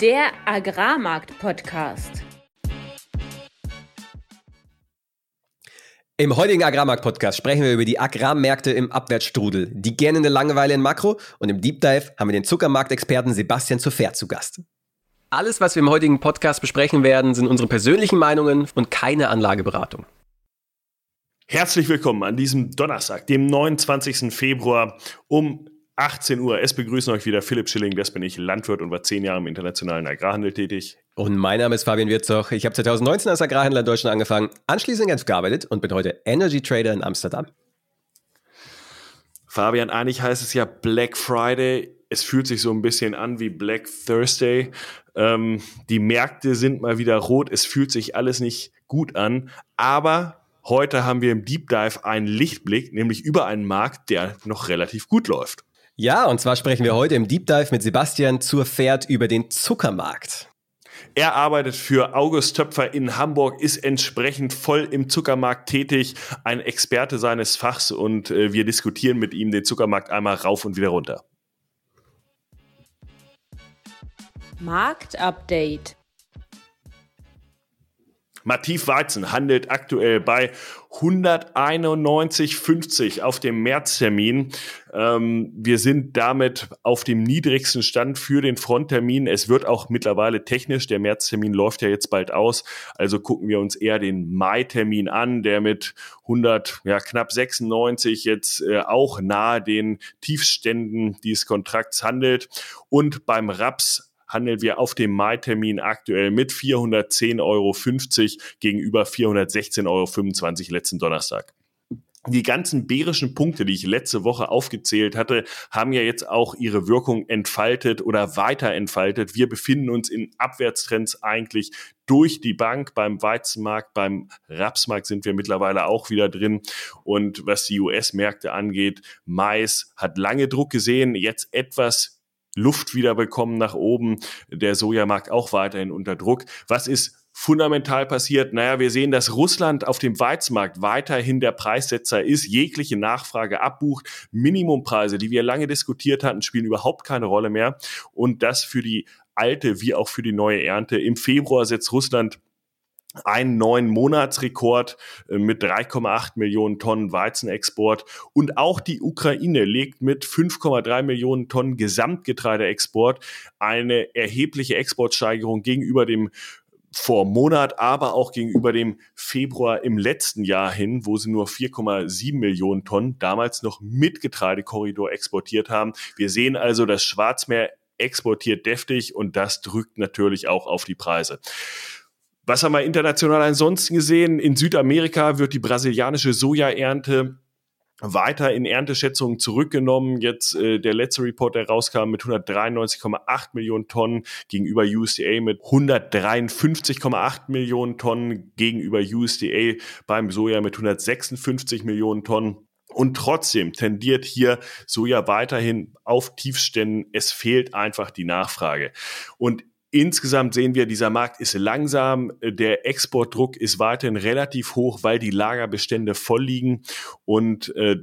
Der Agrarmarkt-Podcast. Im heutigen Agrarmarkt-Podcast sprechen wir über die Agrarmärkte im Abwärtsstrudel, die gähnende Langeweile in Makro und im Deep Dive haben wir den Zuckermarktexperten Sebastian Zuffert zu Gast. Alles, was wir im heutigen Podcast besprechen werden, sind unsere persönlichen Meinungen und keine Anlageberatung. Herzlich willkommen an diesem Donnerstag, dem 29. Februar um 18 Uhr. Es begrüßen euch wieder Philipp Schilling, das bin ich, Landwirt und war zehn Jahre im internationalen Agrarhandel tätig. Und mein Name ist Fabian Wirzoch. Ich habe 2019 als Agrarhändler in Deutschland angefangen, anschließend in Genf gearbeitet und bin heute Energy Trader in Amsterdam. Fabian, eigentlich heißt es ja Black Friday. Es fühlt sich so ein bisschen an wie Black Thursday. Ähm, die Märkte sind mal wieder rot. Es fühlt sich alles nicht gut an. Aber heute haben wir im Deep Dive einen Lichtblick, nämlich über einen Markt, der noch relativ gut läuft. Ja, und zwar sprechen wir heute im Deep Dive mit Sebastian zur Pferd über den Zuckermarkt. Er arbeitet für August Töpfer in Hamburg, ist entsprechend voll im Zuckermarkt tätig, ein Experte seines Fachs und äh, wir diskutieren mit ihm den Zuckermarkt einmal rauf und wieder runter. Marktupdate. Mativ Weizen handelt aktuell bei 191,50 auf dem Märztermin. Ähm, wir sind damit auf dem niedrigsten Stand für den Fronttermin. Es wird auch mittlerweile technisch, der Märztermin läuft ja jetzt bald aus, also gucken wir uns eher den Mai-Termin an, der mit 100, ja knapp 96 jetzt äh, auch nahe den Tiefständen dieses Kontrakts handelt. Und beim Raps handeln wir auf dem Mai-Termin aktuell mit 410,50 Euro gegenüber 416,25 Euro letzten Donnerstag die ganzen bärischen Punkte, die ich letzte Woche aufgezählt hatte, haben ja jetzt auch ihre Wirkung entfaltet oder weiter entfaltet. Wir befinden uns in Abwärtstrends eigentlich durch die Bank. Beim Weizenmarkt, beim Rapsmarkt sind wir mittlerweile auch wieder drin. Und was die US-Märkte angeht, Mais hat lange Druck gesehen, jetzt etwas Luft wieder bekommen nach oben. Der Sojamarkt auch weiterhin unter Druck. Was ist fundamental passiert? Naja, wir sehen, dass Russland auf dem Weizenmarkt weiterhin der Preissetzer ist, jegliche Nachfrage abbucht. Minimumpreise, die wir lange diskutiert hatten, spielen überhaupt keine Rolle mehr. Und das für die alte wie auch für die neue Ernte. Im Februar setzt Russland einen neuen Monatsrekord äh, mit 3,8 Millionen Tonnen Weizenexport. Und auch die Ukraine legt mit 5,3 Millionen Tonnen Gesamtgetreideexport eine erhebliche Exportsteigerung gegenüber dem vor Monat, aber auch gegenüber dem Februar im letzten Jahr hin, wo sie nur 4,7 Millionen Tonnen damals noch mit Getreidekorridor exportiert haben. Wir sehen also, das Schwarzmeer exportiert deftig und das drückt natürlich auch auf die Preise. Was haben wir international ansonsten gesehen? In Südamerika wird die brasilianische Sojaernte weiter in Ernteschätzungen zurückgenommen. Jetzt äh, der letzte Report, der rauskam mit 193,8 Millionen Tonnen gegenüber USDA mit 153,8 Millionen Tonnen gegenüber USDA beim Soja mit 156 Millionen Tonnen. Und trotzdem tendiert hier Soja weiterhin auf Tiefständen. Es fehlt einfach die Nachfrage. Und Insgesamt sehen wir, dieser Markt ist langsam, der Exportdruck ist weiterhin relativ hoch, weil die Lagerbestände voll liegen und äh,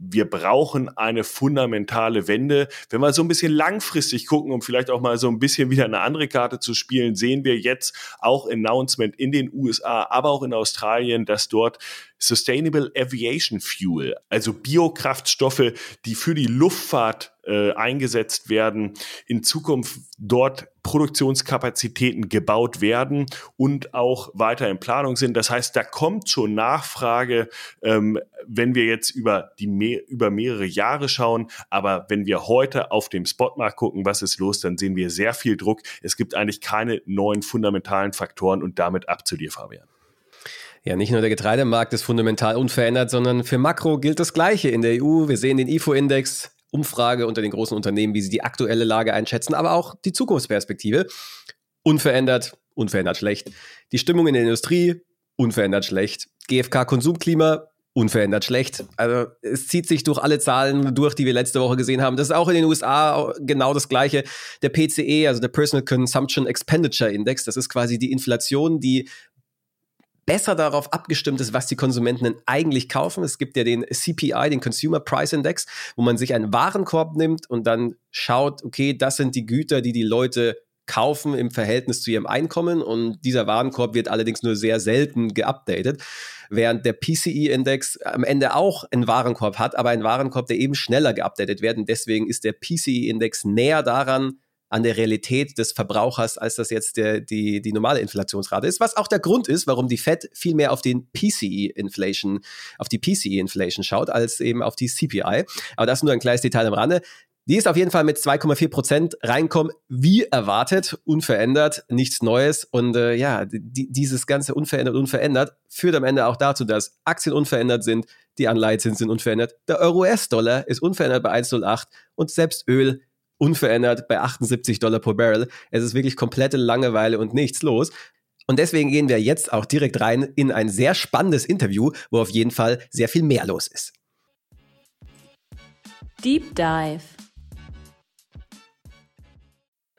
wir brauchen eine fundamentale Wende. Wenn wir so ein bisschen langfristig gucken, um vielleicht auch mal so ein bisschen wieder eine andere Karte zu spielen, sehen wir jetzt auch Announcement in den USA, aber auch in Australien, dass dort Sustainable Aviation Fuel, also Biokraftstoffe, die für die Luftfahrt äh, eingesetzt werden, in Zukunft dort Produktionskapazitäten gebaut werden und auch weiter in Planung sind. Das heißt, da kommt schon Nachfrage, ähm, wenn wir jetzt über die mehr, über mehrere Jahre schauen. Aber wenn wir heute auf dem Spotmarkt gucken, was ist los, dann sehen wir sehr viel Druck. Es gibt eigentlich keine neuen fundamentalen Faktoren und damit ab zu dir, Fabian. Ja, nicht nur der Getreidemarkt ist fundamental unverändert, sondern für Makro gilt das Gleiche in der EU. Wir sehen den IFO-Index, Umfrage unter den großen Unternehmen, wie sie die aktuelle Lage einschätzen, aber auch die Zukunftsperspektive. Unverändert, unverändert schlecht. Die Stimmung in der Industrie, unverändert schlecht. GfK-Konsumklima, unverändert schlecht. Also es zieht sich durch alle Zahlen durch, die wir letzte Woche gesehen haben. Das ist auch in den USA genau das gleiche. Der PCE, also der Personal Consumption Expenditure Index, das ist quasi die Inflation, die besser darauf abgestimmt ist, was die Konsumenten denn eigentlich kaufen. Es gibt ja den CPI, den Consumer Price Index, wo man sich einen Warenkorb nimmt und dann schaut, okay, das sind die Güter, die die Leute kaufen im Verhältnis zu ihrem Einkommen und dieser Warenkorb wird allerdings nur sehr selten geupdatet, während der PCE-Index am Ende auch einen Warenkorb hat, aber ein Warenkorb, der eben schneller geupdatet wird und deswegen ist der PCE-Index näher daran, an der Realität des Verbrauchers, als das jetzt der, die, die normale Inflationsrate ist, was auch der Grund ist, warum die Fed viel mehr auf den PCE-Inflation, auf die PCE-Inflation schaut, als eben auf die CPI. Aber das nur ein kleines Detail am Rande. Die ist auf jeden Fall mit 2,4 Prozent reinkommen, wie erwartet, unverändert, nichts Neues. Und äh, ja, die, dieses ganze unverändert, unverändert führt am Ende auch dazu, dass Aktien unverändert sind, die Anleihezinsen sind unverändert, der Euro-US-Dollar ist unverändert bei 1,08 und selbst Öl unverändert bei 78 Dollar pro Barrel. Es ist wirklich komplette Langeweile und nichts los. Und deswegen gehen wir jetzt auch direkt rein in ein sehr spannendes Interview, wo auf jeden Fall sehr viel mehr los ist. Deep Dive.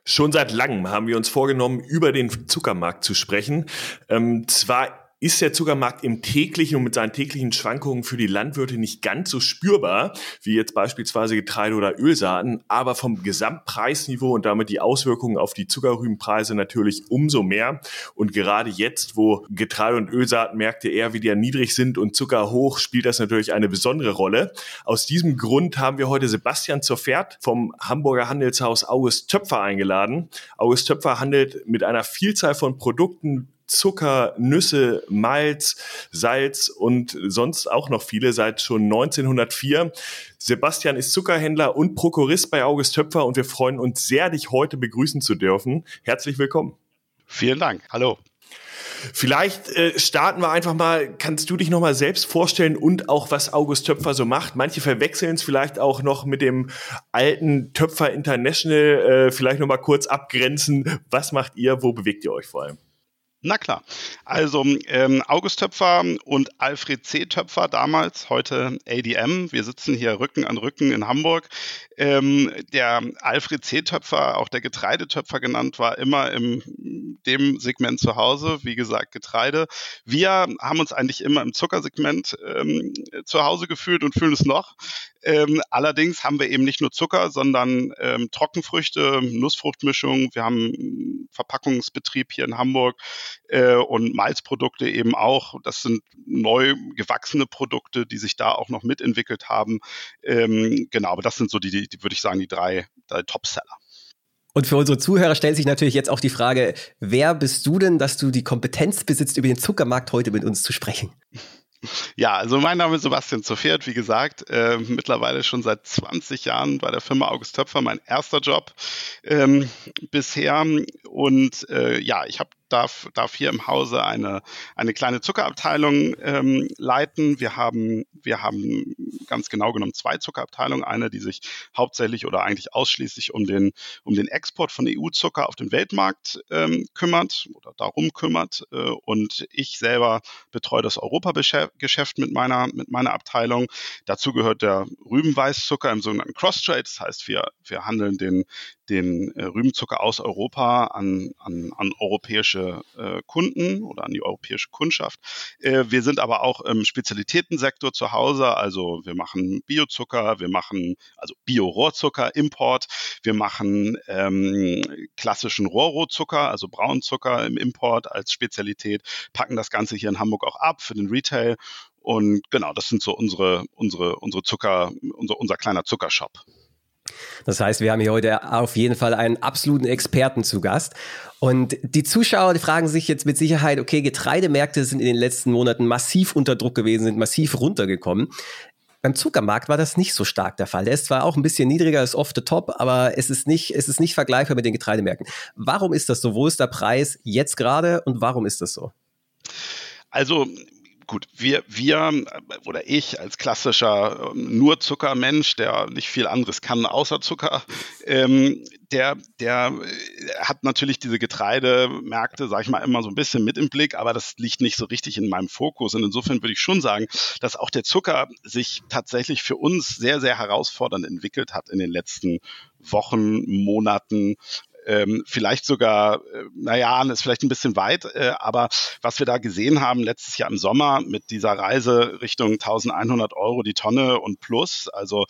Schon seit langem haben wir uns vorgenommen, über den Zuckermarkt zu sprechen. Ähm, zwar ist der Zuckermarkt im täglichen und mit seinen täglichen Schwankungen für die Landwirte nicht ganz so spürbar wie jetzt beispielsweise Getreide oder Ölsaaten, aber vom Gesamtpreisniveau und damit die Auswirkungen auf die Zuckerrübenpreise natürlich umso mehr. Und gerade jetzt, wo Getreide- und Ölsaatenmärkte eher wieder niedrig sind und Zucker hoch, spielt das natürlich eine besondere Rolle. Aus diesem Grund haben wir heute Sebastian Zoffert vom Hamburger Handelshaus August Töpfer eingeladen. August Töpfer handelt mit einer Vielzahl von Produkten Zucker, Nüsse, Malz, Salz und sonst auch noch viele seit schon 1904. Sebastian ist Zuckerhändler und Prokurist bei August Töpfer und wir freuen uns sehr, dich heute begrüßen zu dürfen. Herzlich willkommen. Vielen Dank. Hallo. Vielleicht äh, starten wir einfach mal. Kannst du dich noch mal selbst vorstellen und auch was August Töpfer so macht? Manche verwechseln es vielleicht auch noch mit dem alten Töpfer International. Äh, vielleicht noch mal kurz abgrenzen. Was macht ihr? Wo bewegt ihr euch vor allem? Na klar. Also ähm, August Töpfer und Alfred C. Töpfer damals, heute ADM. Wir sitzen hier Rücken an Rücken in Hamburg. Ähm, der Alfred C. Töpfer, auch der Getreidetöpfer genannt, war immer im dem Segment zu Hause. Wie gesagt, Getreide. Wir haben uns eigentlich immer im Zuckersegment ähm, zu Hause gefühlt und fühlen es noch. Ähm, allerdings haben wir eben nicht nur Zucker, sondern ähm, Trockenfrüchte, Nussfruchtmischung. Wir haben einen Verpackungsbetrieb hier in Hamburg äh, und Malzprodukte eben auch. Das sind neu gewachsene Produkte, die sich da auch noch mitentwickelt haben. Ähm, genau, aber das sind so die, die, die würde ich sagen, die drei, drei Top-Seller. Und für unsere Zuhörer stellt sich natürlich jetzt auch die Frage, wer bist du denn, dass du die Kompetenz besitzt, über den Zuckermarkt heute mit uns zu sprechen? Ja, also mein Name ist Sebastian Zofert, wie gesagt, äh, mittlerweile schon seit 20 Jahren bei der Firma August Töpfer, mein erster Job ähm, bisher. Und äh, ja, ich habe darf, darf hier im Hause eine, eine kleine Zuckerabteilung ähm, leiten. Wir haben, wir haben ganz genau genommen zwei Zuckerabteilungen. Eine, die sich hauptsächlich oder eigentlich ausschließlich um den, um den Export von EU-Zucker auf den Weltmarkt ähm, kümmert oder darum kümmert. Äh, und ich selber betreue das Europageschäft mit meiner, mit meiner Abteilung. Dazu gehört der Rübenweißzucker im sogenannten Cross-Trade. Das heißt, wir, wir handeln den, den äh, Rübenzucker aus Europa an, an, an europäische äh, Kunden oder an die europäische Kundschaft. Äh, wir sind aber auch im Spezialitätensektor zu Hause, also wir machen Biozucker, wir machen also Bio-Rohrzucker, Import, wir machen ähm, klassischen Rohrrohzucker, also Braunzucker im Import als Spezialität, packen das Ganze hier in Hamburg auch ab für den Retail und genau, das sind so unsere, unsere, unsere Zucker, unser, unser kleiner Zuckershop. Das heißt, wir haben hier heute auf jeden Fall einen absoluten Experten zu Gast. Und die Zuschauer, die fragen sich jetzt mit Sicherheit, okay, Getreidemärkte sind in den letzten Monaten massiv unter Druck gewesen, sind massiv runtergekommen. Beim Zuckermarkt war das nicht so stark der Fall. Der ist zwar auch ein bisschen niedriger als off the top, aber es ist nicht, es ist nicht vergleichbar mit den Getreidemärkten. Warum ist das so? Wo ist der Preis jetzt gerade und warum ist das so? Also gut, wir, wir oder ich als klassischer ähm, nur Zuckermensch, der nicht viel anderes kann außer Zucker, ähm, der, der äh, hat natürlich diese Getreidemärkte, sag ich mal, immer so ein bisschen mit im Blick, aber das liegt nicht so richtig in meinem Fokus. Und insofern würde ich schon sagen, dass auch der Zucker sich tatsächlich für uns sehr, sehr herausfordernd entwickelt hat in den letzten Wochen, Monaten, Ähm, vielleicht sogar, äh, naja, ist vielleicht ein bisschen weit, äh, aber was wir da gesehen haben letztes Jahr im Sommer mit dieser Reise Richtung 1100 Euro die Tonne und plus, also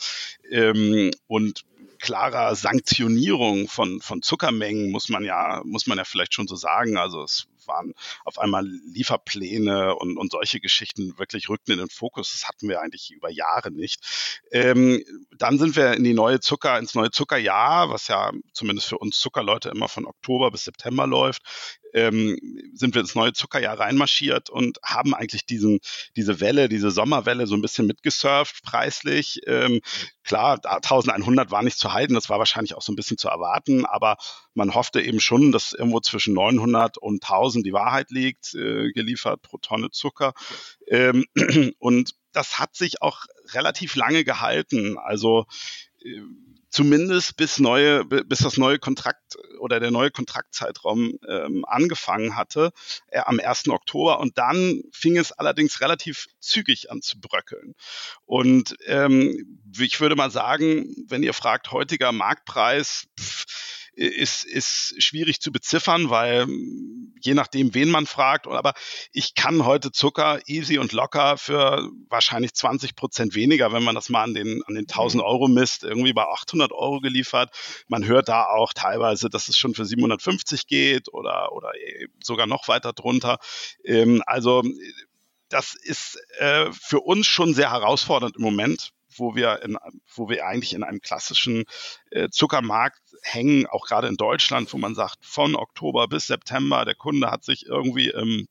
ähm, und klarer Sanktionierung von, von Zuckermengen, muss man ja, muss man ja vielleicht schon so sagen. Also es waren auf einmal Lieferpläne und, und solche Geschichten wirklich rückten in den Fokus. Das hatten wir eigentlich über Jahre nicht. Ähm, dann sind wir in die neue Zucker, ins neue Zuckerjahr, was ja zumindest für uns Zuckerleute immer von Oktober bis September läuft ähm, sind wir ins neue Zuckerjahr reinmarschiert und haben eigentlich diesen, diese Welle, diese Sommerwelle so ein bisschen mitgesurft preislich. Ähm, klar, 1100 war nicht zu halten, das war wahrscheinlich auch so ein bisschen zu erwarten, aber man hoffte eben schon, dass irgendwo zwischen 900 und 1000 die Wahrheit liegt, äh, geliefert pro Tonne Zucker. Ähm, und das hat sich auch relativ lange gehalten. Also zumindest bis neue, bis das neue Kontrakt oder der neue Kontraktzeitraum ähm, angefangen hatte, äh, am 1. Oktober. Und dann fing es allerdings relativ zügig an zu bröckeln. Und ähm, ich würde mal sagen, wenn ihr fragt, heutiger Marktpreis, pff, ist, ist schwierig zu beziffern, weil hm, je nachdem, wen man fragt, aber ich kann heute Zucker easy und locker für wahrscheinlich 20 Prozent weniger, wenn man das mal an den, an den 1000 mhm. Euro misst, irgendwie bei 800 Euro geliefert. Man hört da auch teilweise, dass es schon für 750 geht oder, oder sogar noch weiter drunter. Ähm, also, das ist äh, für uns schon sehr herausfordernd im Moment, wo wir, in, wo wir eigentlich in einem klassischen äh, Zuckermarkt hängen, auch gerade in Deutschland, wo man sagt, von Oktober bis September, der Kunde hat sich irgendwie ähm,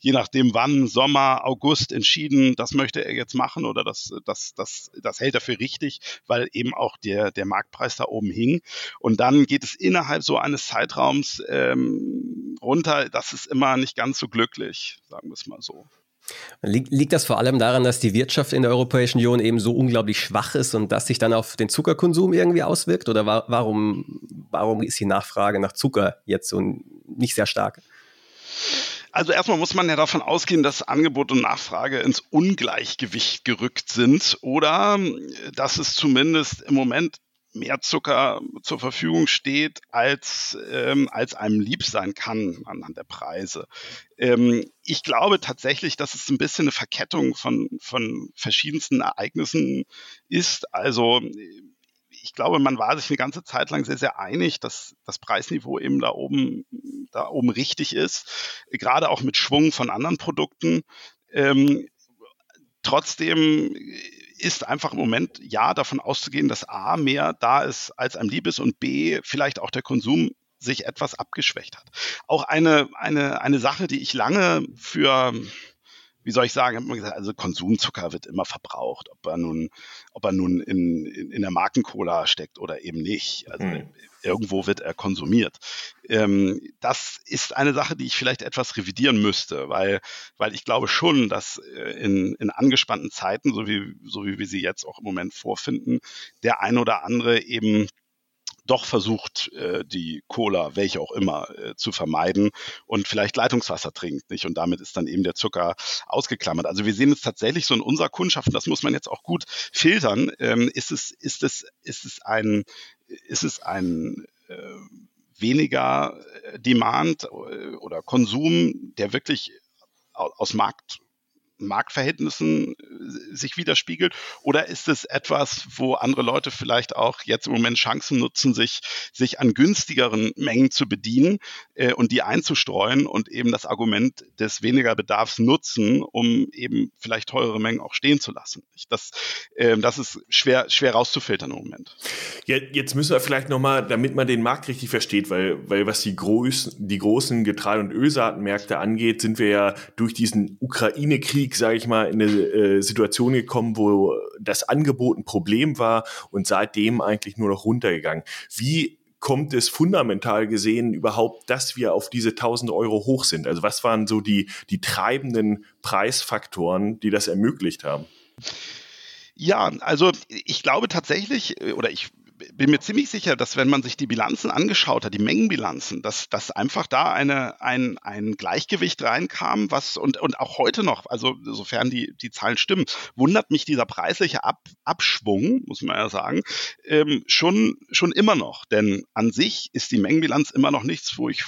je nachdem wann, Sommer, August entschieden, das möchte er jetzt machen oder das, das, das, das hält er für richtig, weil eben auch der, der Marktpreis da oben hing. Und dann geht es innerhalb so eines Zeitraums ähm, runter. Das ist immer nicht ganz so glücklich, sagen wir es mal so. Liegt, das vor allem daran, dass die Wirtschaft in der Europäischen Union eben so unglaublich schwach ist und das sich dann auf den Zuckerkonsum irgendwie auswirkt? Oder wa warum, warum ist die Nachfrage nach Zucker jetzt so nicht sehr stark? Also erstmal muss man ja davon ausgehen, dass Angebot und Nachfrage ins Ungleichgewicht gerückt sind oder dass es zumindest im Moment mehr Zucker zur Verfügung steht, als, ähm, als einem lieb sein kann anhand der Preise. Ähm, ich glaube tatsächlich, dass es ein bisschen eine Verkettung von, von verschiedensten Ereignissen ist. Also ich glaube, man war sich eine ganze Zeit lang sehr, sehr einig, dass das Preisniveau eben da oben, da oben richtig ist, gerade auch mit Schwung von anderen Produkten. Ähm, trotzdem ist einfach im Moment ja davon auszugehen, dass A mehr da ist, als einem lieb ist und B vielleicht auch der Konsum sich etwas abgeschwächt hat. Auch eine, eine, eine Sache, die ich lange für wie soll ich sagen, habe immer gesagt, also Konsumzucker wird immer verbraucht, ob er nun, ob er nun in, in, in der Markencola steckt oder eben nicht. Also hm. irgendwo wird er konsumiert. Ähm, das ist eine Sache, die ich vielleicht etwas revidieren müsste, weil, weil ich glaube schon, dass äh, in, in angespannten Zeiten, so wie, so wie wir sie jetzt auch im Moment vorfinden, der ein oder andere eben doch versucht, äh, die Cola, welche auch immer, äh, zu vermeiden und vielleicht Leitungswasser trinkt, nicht? Und damit ist dann eben der Zucker ausgeklammert. Also wir sehen es tatsächlich so in unserer Kundschaft, und das muss man jetzt auch gut filtern, ähm, ist es, ist es, ist es ein, ist es ein äh, weniger Demand oder Konsum, der wirklich aus Markt Marktverhältnissen äh, sich widerspiegelt? Oder ist es etwas, wo andere Leute vielleicht auch jetzt im Moment Chancen nutzen, sich, sich an günstigeren Mengen zu bedienen äh, und die einzustreuen und eben das Argument des weniger Bedarfs nutzen, um eben vielleicht teurere Mengen auch stehen zu lassen? Das, äh, das ist schwer, schwer rauszufiltern im Moment. Ja, jetzt müssen wir vielleicht nochmal, damit man den Markt richtig versteht, weil, weil was die, groß, die großen Getreide- und Ölsaatenmärkte angeht, sind wir ja durch diesen Ukraine-Krieg Krieg, sage ich mal, in eine äh, Situation gekommen, wo das Angebot ein Problem war und seitdem eigentlich nur noch runtergegangen. Wie kommt es fundamental gesehen überhaupt, dass wir auf diese 1000 Euro hoch sind? Also was waren so die, die treibenden Preisfaktoren, die das ermöglicht haben? Ja, also ich glaube tatsächlich, oder ich bin mir ziemlich sicher, dass wenn man sich die Bilanzen angeschaut hat, die Mengenbilanzen, dass, dass einfach da eine, ein, ein Gleichgewicht reinkam, was und, und auch heute noch, also sofern die, die Zahlen stimmen, wundert mich dieser preisliche Ab, Abschwung, muss man ja sagen, ähm, schon, schon immer noch. Denn an sich ist die Mengenbilanz immer noch nichts, wo ich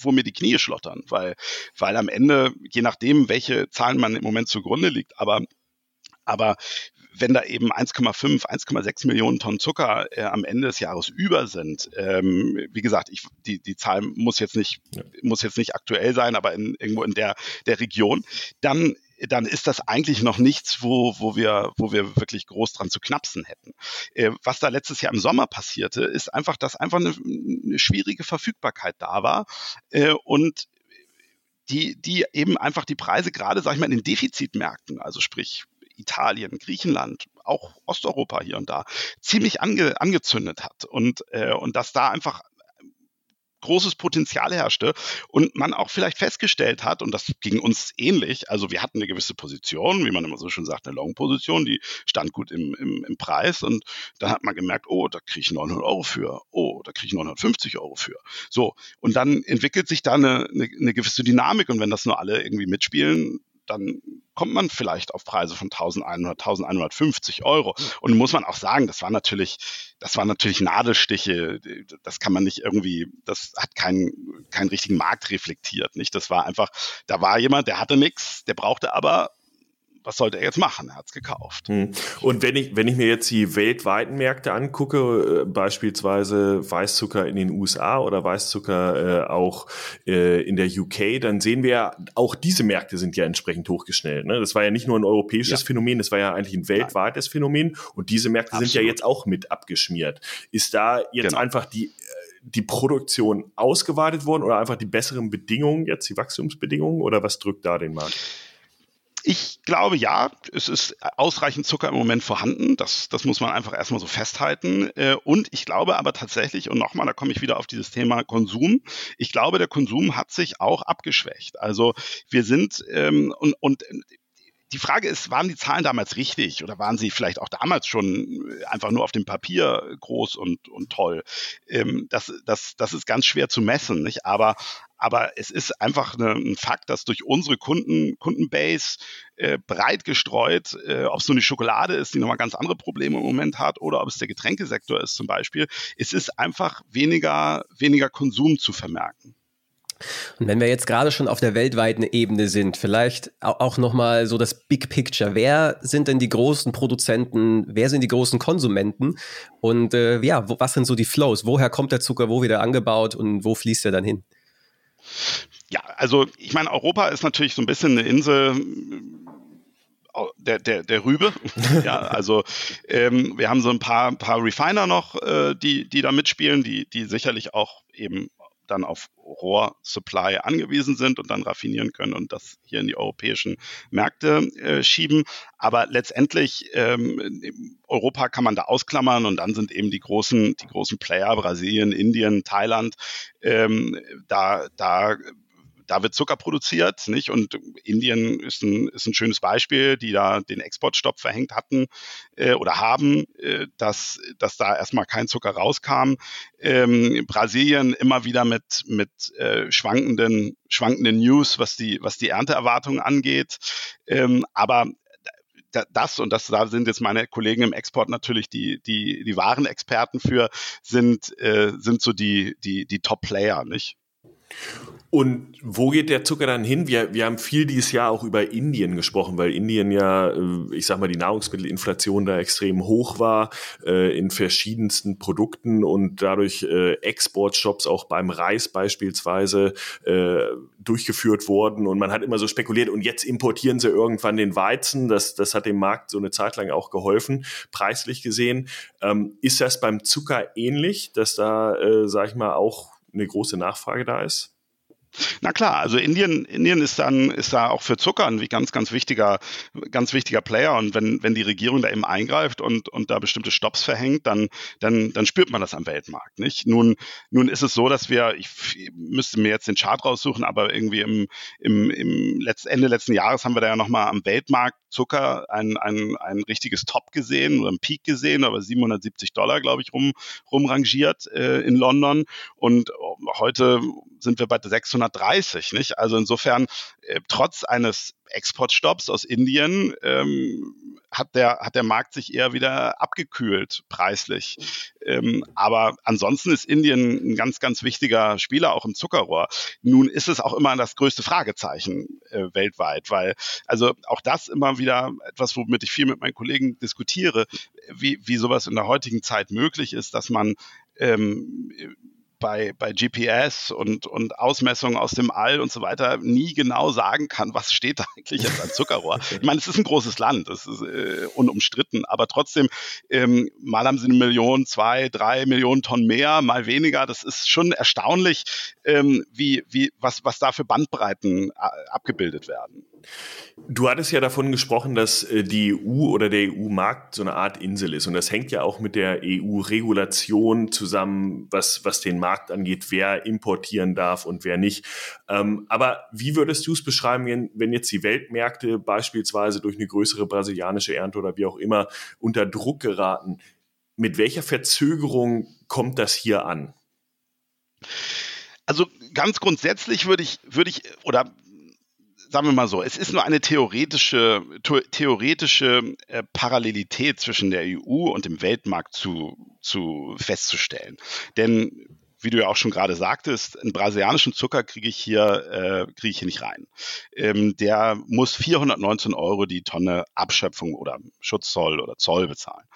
wo mir die Knie schlottern, weil, weil am Ende, je nachdem, welche Zahlen man im Moment zugrunde liegt, aber aber wenn da eben 1,5, 1,6 Millionen Tonnen Zucker äh, am Ende des Jahres über sind, ähm, wie gesagt, ich, die, die Zahl muss jetzt nicht, ja. muss jetzt nicht aktuell sein, aber in, irgendwo in der, der Region, dann dann ist das eigentlich noch nichts, wo, wo, wir, wo wir wirklich groß dran zu knapsen hätten. Äh, was da letztes Jahr im Sommer passierte, ist einfach, dass einfach eine, eine schwierige Verfügbarkeit da war äh, und die, die eben einfach die Preise gerade, sag ich mal, in den Defizitmärkten, also sprich Italien, Griechenland, auch Osteuropa hier und da, ziemlich ange, angezündet hat. Und, äh, und dass da einfach großes Potenzial herrschte und man auch vielleicht festgestellt hat, und das ging uns ähnlich, also wir hatten eine gewisse Position, wie man immer so schön sagt, eine Long-Position, die stand gut im, im, im Preis und dann hat man gemerkt, oh, da kriege ich 900 Euro für, oh, da kriege ich 950 Euro für. So, und dann entwickelt sich da eine, eine, eine gewisse Dynamik und wenn das nur alle irgendwie mitspielen, dann kommt man vielleicht auf Preise von 1100, 1150 Euro. Und muss man auch sagen, das war natürlich, das waren natürlich Nadelstiche. Das kann man nicht irgendwie, das hat keinen, keinen richtigen Markt reflektiert, nicht? Das war einfach, da war jemand, der hatte nichts, der brauchte aber was sollte er jetzt machen? Er hat es gekauft. Hm. Und wenn ich, wenn ich mir jetzt die weltweiten Märkte angucke, äh, beispielsweise Weißzucker in den USA oder Weißzucker äh, auch äh, in der UK, dann sehen wir, auch diese Märkte sind ja entsprechend hochgeschnellt. Ne? Das war ja nicht nur ein europäisches ja. Phänomen, das war ja eigentlich ein weltweites Nein. Phänomen. Und diese Märkte Absolut. sind ja jetzt auch mit abgeschmiert. Ist da jetzt genau. einfach die äh, die Produktion ausgeweitet worden oder einfach die besseren Bedingungen jetzt, die Wachstumsbedingungen oder was drückt da den Markt? Ich glaube ja, es ist ausreichend Zucker im Moment vorhanden. Das, das muss man einfach erstmal so festhalten. Äh, und ich glaube aber tatsächlich, und nochmal, da komme ich wieder auf dieses Thema Konsum. Ich glaube, der Konsum hat sich auch abgeschwächt. Also wir sind ähm, und, und die Frage ist, waren die Zahlen damals richtig oder waren sie vielleicht auch damals schon einfach nur auf dem Papier groß und, und toll? Ähm, das, das, das ist ganz schwer zu messen, nicht? Aber, aber es ist einfach eine, ein Fakt, dass durch unsere Kunden, Kundenbase äh, breit gestreut, äh, ob es nur die Schokolade ist, die nochmal ganz andere Probleme im Moment hat, oder ob es der Getränkesektor ist zum Beispiel, es ist einfach weniger, weniger Konsum zu vermerken. Und wenn wir jetzt gerade schon auf der weltweiten Ebene sind, vielleicht auch nochmal so das Big Picture. Wer sind denn die großen Produzenten? Wer sind die großen Konsumenten? Und äh, ja, wo, was sind so die Flows? Woher kommt der Zucker? Wo wird er angebaut und wo fließt er dann hin? Ja, also ich meine, Europa ist natürlich so ein bisschen eine Insel äh, der, der, der Rübe. ja, also ähm, wir haben so ein paar, paar Refiner noch, äh, die, die da mitspielen, die, die sicherlich auch eben dann auf Rohrsupply angewiesen sind und dann raffinieren können und das hier in die europäischen Märkte äh, schieben. Aber letztendlich ähm, Europa kann man da ausklammern und dann sind eben die großen, die großen Player, Brasilien, Indien, Thailand, ähm, da, da da wird Zucker produziert, nicht? Und Indien ist ein, ist ein schönes Beispiel, die da den Exportstopp verhängt hatten äh, oder haben, äh, dass, dass da erstmal kein Zucker rauskam. Ähm, Brasilien immer wieder mit, mit äh, schwankenden, schwankenden News, was die, was die Ernteerwartungen angeht. Ähm, aber das, und das da sind jetzt meine Kollegen im Export natürlich die, die, die wahren Experten für, sind, äh, sind so die, die, die Top-Player, nicht? Und wo geht der Zucker dann hin? Wir, wir haben viel dieses Jahr auch über Indien gesprochen, weil Indien ja, äh, ich sag mal, die Nahrungsmittelinflation da extrem hoch war äh, in verschiedensten Produkten und dadurch äh, Exportshops auch beim Reis beispielsweise äh, durchgeführt wurden. Und man hat immer so spekuliert, und jetzt importieren sie irgendwann den Weizen. Das, das hat dem Markt so eine Zeit lang auch geholfen, preislich gesehen. Ähm, ist das beim Zucker ähnlich, dass da, äh, sag ich mal, auch eine große Nachfrage da ist? Na klar, also Indien, Indien ist dann, ist da auch für Zucker ein ganz, ganz wichtiger, ganz wichtiger Player. Und wenn, wenn die Regierung da eben eingreift und, und da bestimmte Stops verhängt, dann, dann, dann spürt man das am Weltmarkt, nicht? Nun, nun ist es so, dass wir, ich müsste mir jetzt den Chart raussuchen, aber irgendwie im, im, im Letz-, Ende letzten Jahres haben wir da ja nochmal am Weltmarkt Zucker ein, ein, ein richtiges Top gesehen oder ein Peak gesehen, aber 770 Dollar, glaube ich, rum, rumrangiert äh, in London. Und heute sind wir bei 630, nicht? Also insofern, äh, trotz eines Exportstopps aus Indien ähm, hat, der, hat der Markt sich eher wieder abgekühlt preislich. Ähm, aber ansonsten ist Indien ein ganz, ganz wichtiger Spieler auch im Zuckerrohr. Nun ist es auch immer das größte Fragezeichen äh, weltweit, weil also auch das immer wieder etwas, womit ich viel mit meinen Kollegen diskutiere, wie, wie sowas in der heutigen Zeit möglich ist, dass man ähm, bei, bei GPS und, und Ausmessungen aus dem All und so weiter nie genau sagen kann, was steht da eigentlich jetzt an Zuckerrohr. ich meine, es ist ein großes Land, es ist äh, unumstritten, aber trotzdem, ähm, mal haben sie eine Million, zwei, drei Millionen Tonnen mehr, mal weniger. Das ist schon erstaunlich, ähm, wie, wie, was, was da für Bandbreiten äh, abgebildet werden. Du hattest ja davon gesprochen, dass äh, die EU oder der EU-Markt so eine Art Insel ist. Und das hängt ja auch mit der EU-Regulation zusammen, was, was den Markt angeht, wer importieren darf und wer nicht. Ähm, aber wie würdest du es beschreiben, wenn jetzt die Weltmärkte beispielsweise durch eine größere brasilianische Ernte oder wie auch immer unter Druck geraten? Mit welcher Verzögerung kommt das hier an? Also ganz grundsätzlich würde ich, würde ich, oder sagen wir mal so, es ist nur eine theoretische, theoretische äh, Parallelität zwischen der EU und dem Weltmarkt zu, zu festzustellen. Denn wie du ja auch schon gerade sagtest, einen brasilianischen Zucker kriege ich hier äh, kriege ich hier nicht rein. Ähm, der muss 419 Euro die Tonne Abschöpfung oder Schutzzoll oder Zoll bezahlen.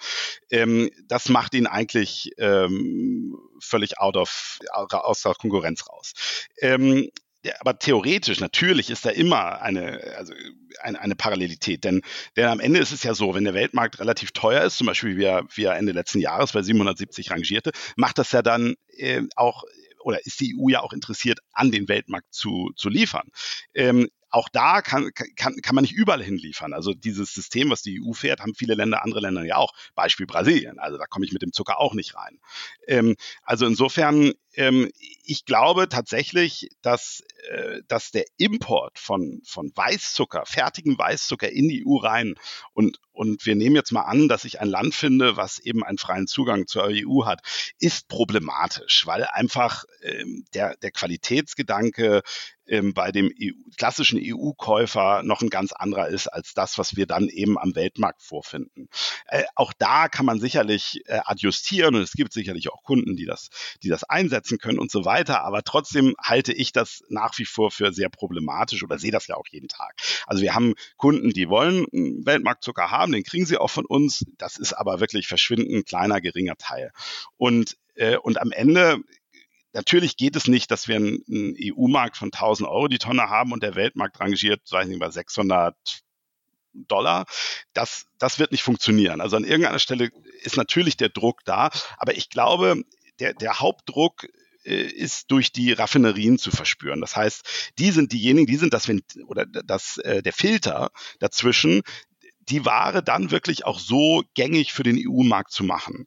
Ähm, das macht ihn eigentlich ähm, völlig out of aus der Konkurrenz raus. Ähm, ja, aber theoretisch, natürlich ist da immer eine, also eine, eine Parallelität. Denn, denn am Ende ist es ja so, wenn der Weltmarkt relativ teuer ist, zum Beispiel wie er, wie er Ende letzten Jahres bei 770 rangierte, macht das ja dann äh, auch oder ist die EU ja auch interessiert, an den Weltmarkt zu, zu liefern. Ähm, auch da kann, kann, kann man nicht überall hinliefern. Also dieses System, was die EU fährt, haben viele Länder, andere Länder ja auch. Beispiel Brasilien. Also da komme ich mit dem Zucker auch nicht rein. Ähm, also insofern, ähm, ich glaube tatsächlich, dass, äh, dass der Import von, von Weißzucker, fertigen Weißzucker in die EU rein und, und wir nehmen jetzt mal an, dass ich ein Land finde, was eben einen freien Zugang zur EU hat, ist problematisch, weil einfach ähm, der, der Qualitätsgedanke ähm, bei dem EU, klassischen EU-Käufer noch ein ganz anderer ist als das, was wir dann eben am Weltmarkt vorfinden. Äh, auch da kann man sicherlich äh, adjustieren und es gibt sicherlich auch Kunden, die das, die das einsetzen können und so weiter. Aber trotzdem halte ich das nach wie vor für sehr problematisch oder sehe das ja auch jeden Tag. Also wir haben Kunden, die wollen Weltmarktzucker haben, den kriegen sie auch von uns. Das ist aber wirklich verschwindend kleiner, geringer Teil. Und äh, und am Ende Natürlich geht es nicht, dass wir einen, EU-Markt von 1000 Euro die Tonne haben und der Weltmarkt rangiert, weiß nicht, bei 600 Dollar. Das, das wird nicht funktionieren. Also an irgendeiner Stelle ist natürlich der Druck da, aber ich glaube, der, der Hauptdruck äh, ist durch die Raffinerien zu verspüren. Das heißt, die sind diejenigen, die sind das oder das äh, der Filter dazwischen, die Ware dann wirklich auch so gängig für den EU-Markt zu machen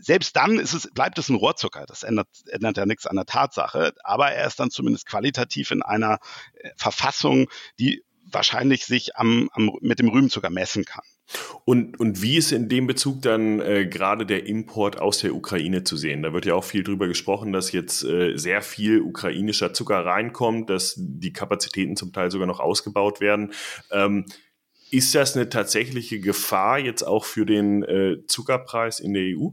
selbst dann ist es, bleibt es ein Rohrzucker. Das ändert, ändert ja nichts an der Tatsache. Aber er ist dann zumindest qualitativ in einer äh, Verfassung, die wahrscheinlich sich am, am, mit dem Rübenzucker messen kann. Und, und wie ist in dem Bezug dann äh, gerade der Import aus der Ukraine zu sehen? Da wird ja auch viel drüber gesprochen, dass jetzt äh, sehr viel ukrainischer Zucker reinkommt, dass die Kapazitäten zum Teil sogar noch ausgebaut werden. Ähm, ist das eine tatsächliche Gefahr jetzt auch für den äh, Zuckerpreis in der EU?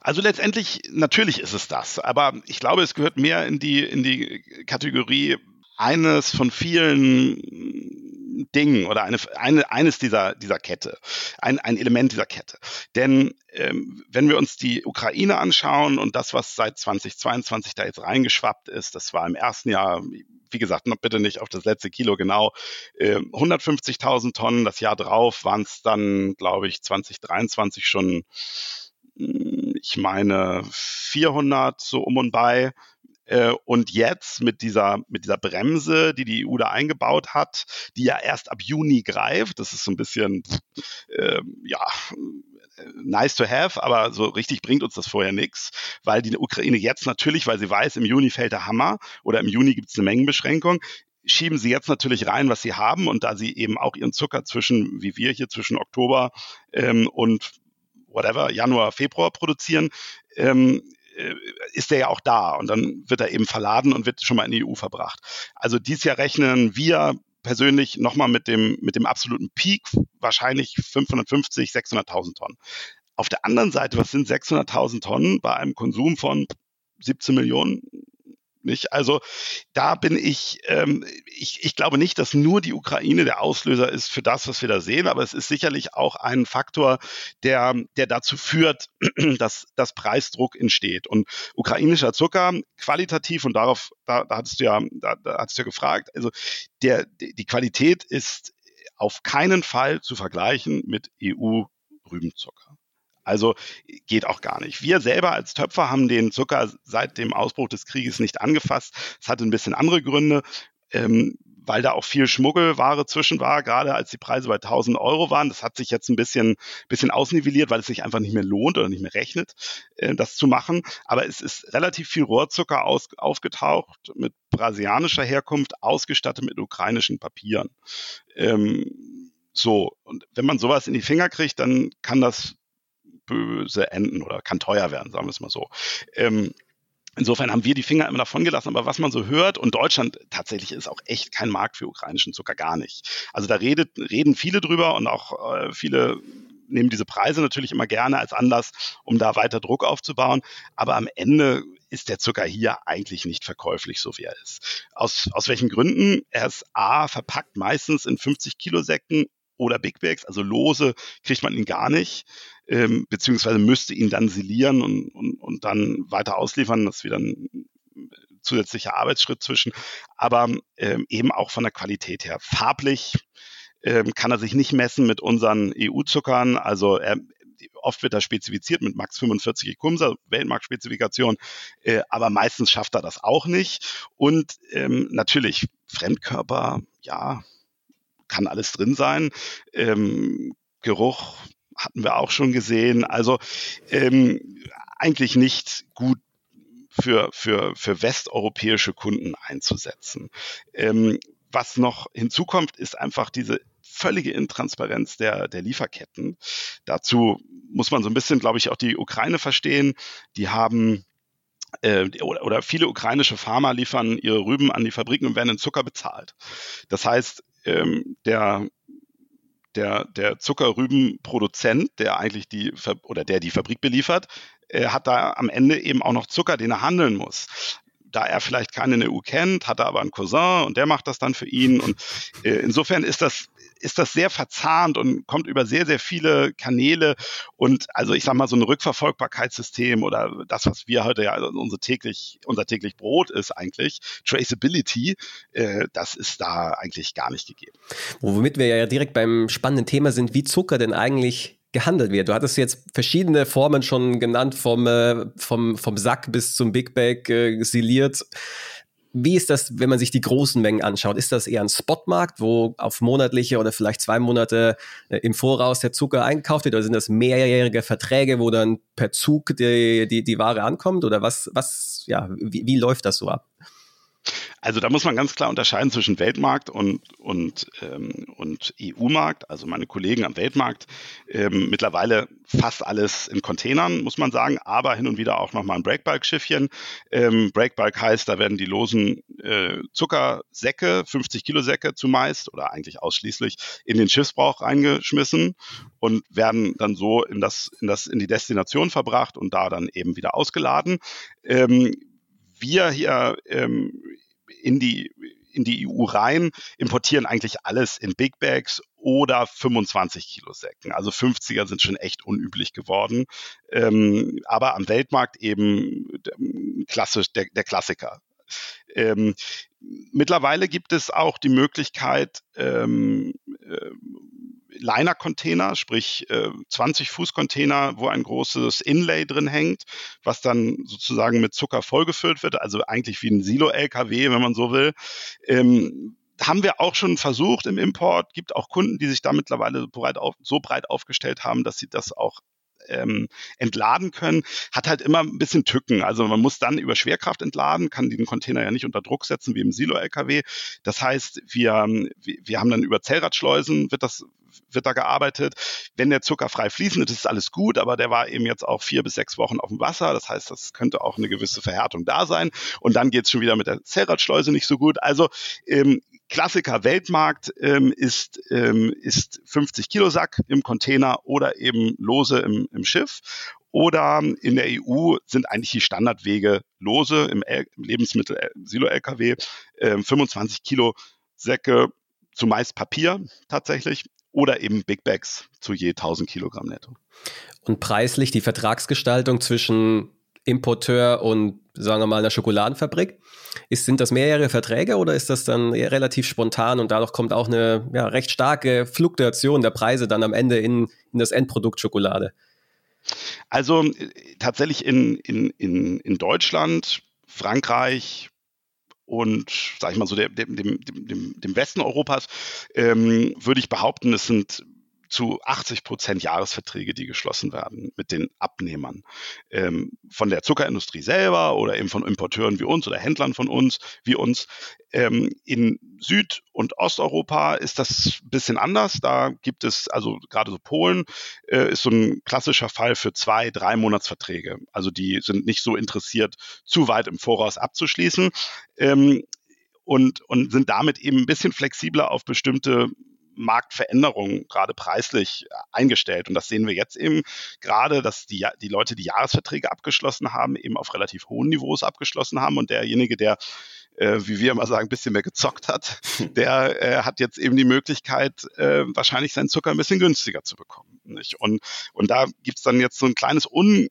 Also letztendlich, natürlich ist es das, aber ich glaube, es gehört mehr in die, in die Kategorie eines von vielen Dingen oder eine, eine, eines dieser, dieser Kette, ein, ein Element dieser Kette. Denn ähm, wenn wir uns die Ukraine anschauen und das, was seit 2022 da jetzt reingeschwappt ist, das war im ersten Jahr, wie gesagt, noch bitte nicht auf das letzte Kilo genau, äh, 150.000 Tonnen, das Jahr drauf waren es dann, glaube ich, 2023 schon ich meine 400 so um und bei. Äh, und jetzt mit dieser, mit dieser Bremse, die die EU da eingebaut hat, die ja erst ab Juni greift, das ist so ein bisschen, äh, ja, nice to have, aber so richtig bringt uns das vorher nichts, weil die Ukraine jetzt natürlich, weil sie weiß, im Juni fällt der Hammer oder im Juni gibt es eine Mengenbeschränkung, schieben sie jetzt natürlich rein, was sie haben und da sie eben auch ihren Zucker zwischen, wie wir hier zwischen Oktober ähm, und whatever, Januar, Februar produzieren, ähm, äh, ist der ja auch da und dann wird er eben verladen und wird schon mal in die EU verbracht. Also dies Jahr rechnen wir persönlich nochmal mit dem, mit dem absoluten Peak, wahrscheinlich 550, 600.000 Tonnen. Auf der anderen Seite, was sind 600.000 Tonnen bei einem Konsum von 17 Millionen nicht? Also da bin ich, ähm, ich, ich glaube nicht, dass nur die Ukraine der Auslöser ist für das, was wir da sehen, aber es ist sicherlich auch ein Faktor, der, der dazu führt, dass, dass Preisdruck entsteht. Und ukrainischer Zucker qualitativ, und darauf, da, da hattest du ja, da, da hattest du ja gefragt, also der, die Qualität ist auf keinen Fall zu vergleichen mit EU-Rübenzucker. Also geht auch gar nicht. Wir selber als Töpfer haben den Zucker seit dem Ausbruch des Krieges nicht angefasst. Es hatte ein bisschen andere Gründe. Ähm, weil da auch viel Schmuggelware zwischen war, gerade als die Preise bei 1000 Euro waren. Das hat sich jetzt ein bisschen, bisschen ausnivelliert, weil es sich einfach nicht mehr lohnt oder nicht mehr rechnet, äh, das zu machen. Aber es ist relativ viel Rohrzucker aus, aufgetaucht mit brasilianischer Herkunft, ausgestattet mit ukrainischen Papieren. Ähm, so, und wenn man sowas in die Finger kriegt, dann kann das böse enden oder kann teuer werden, sagen wir es mal so. Ähm, Insofern haben wir die Finger immer davon gelassen, aber was man so hört, und Deutschland tatsächlich ist auch echt kein Markt für ukrainischen Zucker, gar nicht. Also da redet, reden viele drüber und auch äh, viele nehmen diese Preise natürlich immer gerne als Anlass, um da weiter Druck aufzubauen. Aber am Ende ist der Zucker hier eigentlich nicht verkäuflich, so wie er ist. Aus, aus welchen Gründen? Er ist A, verpackt meistens in 50 Kilo Säcken oder Big Bags, also lose kriegt man ihn gar nicht, ähm, beziehungsweise müsste ihn dann silieren und, und, und dann weiter ausliefern. Das ist wieder ein zusätzlicher Arbeitsschritt zwischen, aber ähm, eben auch von der Qualität her. Farblich ähm, kann er sich nicht messen mit unseren EU-Zuckern, also er, oft wird er spezifiziert mit Max 45 Ekumsa, Weltmarktspezifikation, äh, aber meistens schafft er das auch nicht. Und ähm, natürlich Fremdkörper, ja, kann alles drin sein. Ähm, Geruch hatten wir auch schon gesehen. Also ähm, eigentlich nicht gut für, für, für westeuropäische Kunden einzusetzen. Ähm, was noch hinzukommt, ist einfach diese völlige Intransparenz der, der Lieferketten. Dazu muss man so ein bisschen, glaube ich, auch die Ukraine verstehen. Die haben äh, oder, oder viele ukrainische Farmer liefern ihre Rüben an die Fabriken und werden in Zucker bezahlt. Das heißt, ähm, der der, der Zuckerrübenproduzent, der eigentlich die oder der die Fabrik beliefert, äh, hat da am Ende eben auch noch Zucker, den er handeln muss da er vielleicht keinen in der EU kennt, hat er aber einen Cousin und der macht das dann für ihn. Und äh, insofern ist das ist das sehr verzahnt und kommt über sehr, sehr viele Kanäle. Und also ich sage mal, so ein Rückverfolgbarkeitssystem oder das, was wir heute ja also unser täglich, unser täglich Brot ist eigentlich, Traceability, äh, das ist da eigentlich gar nicht gegeben. Womit wir ja direkt beim spannenden Thema sind, wie Zucker denn eigentlich gehandelt wird. Du hattest jetzt verschiedene Formen schon genannt, vom, äh, vom, vom Sack bis zum Big Bag äh, siliert. Wie ist das, wenn man sich die großen Mengen anschaut? Ist das eher ein Spotmarkt, wo auf monatliche oder vielleicht zwei Monate äh, im Voraus der Zucker einkauft wird? Oder sind das mehrjährige Verträge, wo dann per Zug die, die, die Ware ankommt? Oder was, was, ja, wie, wie läuft das so ab? Also da muss man ganz klar unterscheiden zwischen Weltmarkt und, und, ähm, und EU-Markt. Also meine Kollegen am Weltmarkt ähm, mittlerweile fast alles in Containern, muss man sagen, aber hin und wieder auch nochmal ein Breakbulk-Schiffchen. Ähm, Breakbulk heißt, da werden die losen äh, Zuckersäcke, 50 Kilo Säcke zumeist oder eigentlich ausschließlich in den Schiffsbrauch reingeschmissen und werden dann so in das, in das, in die Destination verbracht und da dann eben wieder ausgeladen. Ähm, wir hier ähm, in die in die EU rein, importieren eigentlich alles in Big Bags oder 25 Kilo Säcken. Also 50er sind schon echt unüblich geworden. Ähm, aber am Weltmarkt eben klassisch der, der Klassiker. Ähm, mittlerweile gibt es auch die Möglichkeit, ähm, äh, Liner-Container, sprich äh, 20 Fuß Container, wo ein großes Inlay drin hängt, was dann sozusagen mit Zucker vollgefüllt wird, also eigentlich wie ein Silo-LKW, wenn man so will. Ähm, haben wir auch schon versucht im Import. Gibt auch Kunden, die sich da mittlerweile breit auf, so breit aufgestellt haben, dass sie das auch ähm, entladen können, hat halt immer ein bisschen Tücken. Also man muss dann über Schwerkraft entladen, kann den Container ja nicht unter Druck setzen wie im Silo-LKW. Das heißt, wir, wir haben dann über Zellradschleusen wird das wird da gearbeitet. Wenn der Zucker frei fließend ist, ist alles gut, aber der war eben jetzt auch vier bis sechs Wochen auf dem Wasser. Das heißt, das könnte auch eine gewisse Verhärtung da sein. Und dann geht es schon wieder mit der Zellradschleuse nicht so gut. Also ähm, Klassiker Weltmarkt ähm, ist, ähm, ist 50 Kilo Sack im Container oder eben lose im, im Schiff. Oder in der EU sind eigentlich die Standardwege lose im, im Lebensmittel-Silo-LKW äh, 25 Kilo Säcke, zumeist Papier tatsächlich, oder eben Big Bags zu je 1000 Kilogramm netto. Und preislich die Vertragsgestaltung zwischen Importeur und sagen wir mal einer Schokoladenfabrik. Ist, sind das mehrere Verträge oder ist das dann relativ spontan und dadurch kommt auch eine ja, recht starke Fluktuation der Preise dann am Ende in, in das Endprodukt Schokolade? Also äh, tatsächlich in, in, in, in Deutschland, Frankreich, und sag ich mal so dem, dem, dem, dem Westen Europas ähm, würde ich behaupten, es sind zu 80 Prozent Jahresverträge, die geschlossen werden mit den Abnehmern. Ähm, von der Zuckerindustrie selber oder eben von Importeuren wie uns oder Händlern von uns wie uns. Ähm, in Süd- und Osteuropa ist das ein bisschen anders. Da gibt es, also gerade so Polen äh, ist so ein klassischer Fall für zwei, drei Monatsverträge. Also die sind nicht so interessiert, zu weit im Voraus abzuschließen. Ähm, und, und sind damit eben ein bisschen flexibler auf bestimmte Marktveränderungen gerade preislich äh, eingestellt. Und das sehen wir jetzt eben gerade, dass die, die Leute, die Jahresverträge abgeschlossen haben, eben auf relativ hohen Niveaus abgeschlossen haben. Und derjenige, der äh, wie wir immer sagen, ein bisschen mehr gezockt hat, der äh, hat jetzt eben die Möglichkeit, äh, wahrscheinlich seinen Zucker ein bisschen günstiger zu bekommen. Nicht? Und, und da gibt's dann jetzt so ein kleines Un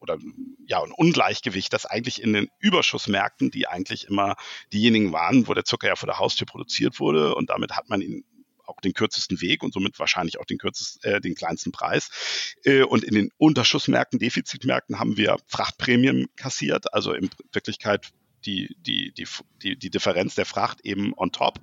oder ja, ein Ungleichgewicht, das eigentlich in den Überschussmärkten, die eigentlich immer diejenigen waren, wo der Zucker ja vor der Haustür produziert wurde und damit hat man ihn auch den kürzesten Weg und somit wahrscheinlich auch den kürzesten, äh, den kleinsten Preis. Äh, und in den Unterschussmärkten, Defizitmärkten haben wir Frachtprämien kassiert, also in Wirklichkeit die, die, die, die, die Differenz der Fracht eben on top.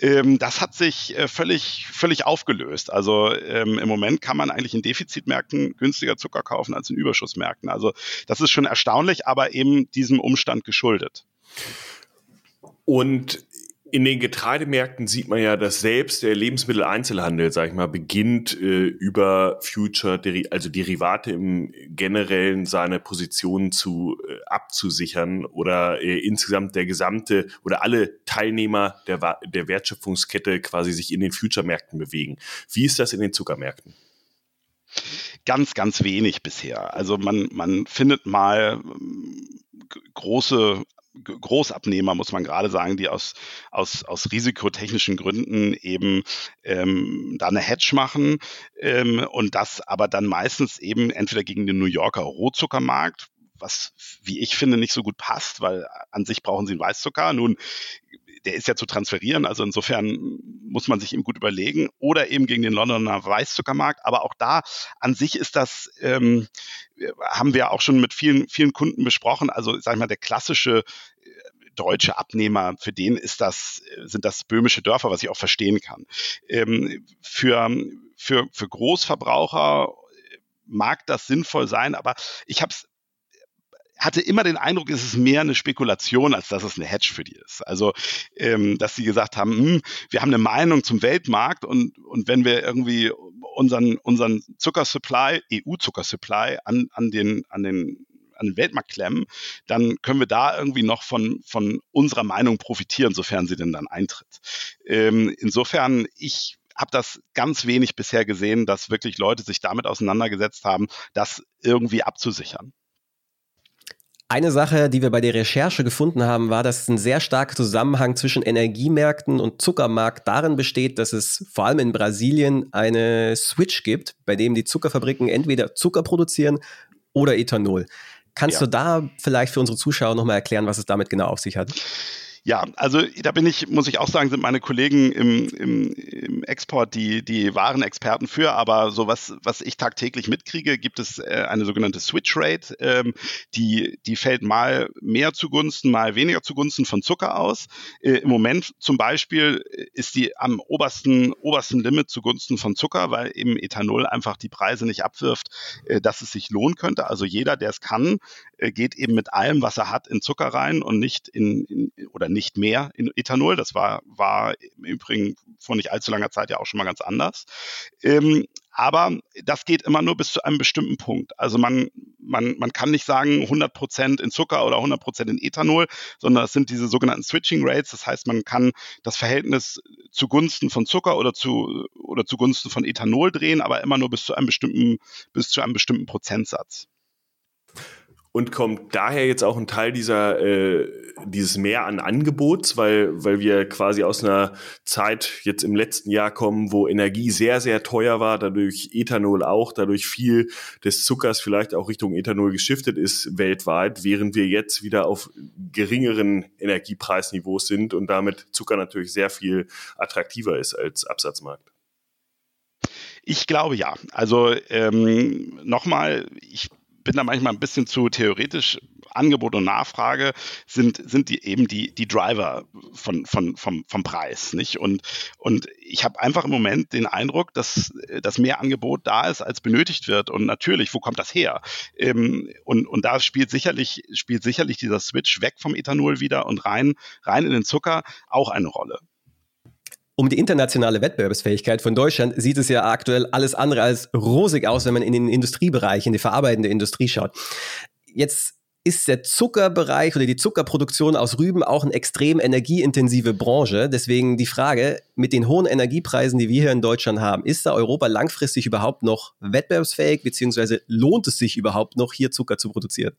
Ähm, das hat sich äh, völlig, völlig aufgelöst. Also ähm, im Moment kann man eigentlich in Defizitmärkten günstiger Zucker kaufen als in Überschussmärkten. Also das ist schon erstaunlich, aber eben diesem Umstand geschuldet. Und in den Getreidemärkten sieht man ja, dass selbst der Lebensmitteleinzelhandel, sag ich mal, beginnt äh, über Future, also Derivate im Generellen seine Positionen zu äh, abzusichern oder äh, insgesamt der gesamte oder alle Teilnehmer der, der Wertschöpfungskette quasi sich in den Future-Märkten bewegen. Wie ist das in den Zuckermärkten? Ganz, ganz wenig bisher. Also man, man findet mal ähm, große Großabnehmer, muss man gerade sagen, die aus, aus, aus risikotechnischen Gründen eben ähm, da eine Hedge machen ähm, und das aber dann meistens eben entweder gegen den New Yorker Rohzuckermarkt, was, wie ich finde, nicht so gut passt, weil an sich brauchen sie einen Weißzucker. Nun der ist ja zu transferieren, also insofern muss man sich eben gut überlegen. Oder eben gegen den Londoner Weißzuckermarkt. Aber auch da an sich ist das, ähm, haben wir auch schon mit vielen, vielen Kunden besprochen. Also sag ich mal, der klassische äh, deutsche Abnehmer, für den ist das, sind das böhmische Dörfer, was ich auch verstehen kann. Ähm, für, für, für Großverbraucher mag das sinnvoll sein, aber ich habe es hatte immer den Eindruck, es ist mehr eine Spekulation, als dass es eine Hedge für die ist. Also, ähm, dass sie gesagt haben, hm, wir haben eine Meinung zum Weltmarkt und, und wenn wir irgendwie unseren, unseren Zuckersupply, EU-Zuckersupply an, an den, an den an den Weltmarkt klemmen, dann können wir da irgendwie noch von, von unserer Meinung profitieren, sofern sie denn dann eintritt. Ähm, insofern, ich habe das ganz wenig bisher gesehen, dass wirklich Leute sich damit auseinandergesetzt haben, das irgendwie abzusichern. Eine Sache, die wir bei der Recherche gefunden haben, war, dass ein sehr starker Zusammenhang zwischen Energiemärkten und Zuckermarkt darin besteht, dass es vor allem in Brasilien eine Switch gibt, bei dem die Zuckerfabriken entweder Zucker produzieren oder Ethanol. Kannst ja. du da vielleicht für unsere Zuschauer nochmal erklären, was es damit genau auf sich hat? Ja, also da bin ich, muss ich auch sagen, sind meine Kollegen im, im, im Export die, die wahren Experten für, aber so was, was ich tagtäglich mitkriege, gibt es äh, eine sogenannte Switch Rate, ähm, die, die fällt mal mehr zugunsten, mal weniger zugunsten von Zucker aus. Äh, Im Moment zum Beispiel ist die am obersten, obersten Limit zugunsten von Zucker, weil eben Ethanol einfach die Preise nicht abwirft, äh, dass es sich lohnen könnte. Also jeder, der es kann, äh, geht eben mit allem, was er hat, in Zucker rein und nicht in, in oder nicht mehr in Ethanol. Das war, war im Übrigen vor nicht allzu langer Zeit ja auch schon mal ganz anders. Ähm, aber das geht immer nur bis zu einem bestimmten Punkt. Also man, man, man kann nicht sagen 100 Prozent in Zucker oder 100 Prozent in Ethanol, sondern es sind diese sogenannten Switching Rates. Das heißt, man kann das Verhältnis zugunsten von Zucker oder zu, oder zugunsten von Ethanol drehen, aber immer nur bis zu einem bestimmten, bis zu einem bestimmten Prozentsatz und kommt daher jetzt auch ein Teil dieser äh, dieses Mehr an Angebots, weil weil wir quasi aus einer Zeit jetzt im letzten Jahr kommen, wo Energie sehr sehr teuer war, dadurch Ethanol auch, dadurch viel des Zuckers vielleicht auch Richtung Ethanol geschiftet ist weltweit, während wir jetzt wieder auf geringeren Energiepreisniveaus sind und damit Zucker natürlich sehr viel attraktiver ist als Absatzmarkt. Ich glaube ja. Also ähm, nochmal, ich bin da manchmal ein bisschen zu theoretisch. Angebot und Nachfrage sind, sind die eben die, die Driver von, von, vom, vom Preis. Nicht? Und, und ich habe einfach im Moment den Eindruck, dass, dass mehr Angebot da ist, als benötigt wird. Und natürlich, wo kommt das her? Ähm, und, und da spielt sicherlich, spielt sicherlich dieser Switch weg vom Ethanol wieder und rein, rein in den Zucker auch eine Rolle. Um die internationale Wettbewerbsfähigkeit von Deutschland sieht es ja aktuell alles andere als rosig aus, wenn man in den Industriebereich, in die verarbeitende Industrie schaut. Jetzt ist der Zuckerbereich oder die Zuckerproduktion aus Rüben auch eine extrem energieintensive Branche. Deswegen die Frage, mit den hohen Energiepreisen, die wir hier in Deutschland haben, ist da Europa langfristig überhaupt noch wettbewerbsfähig, beziehungsweise lohnt es sich überhaupt noch, hier Zucker zu produzieren?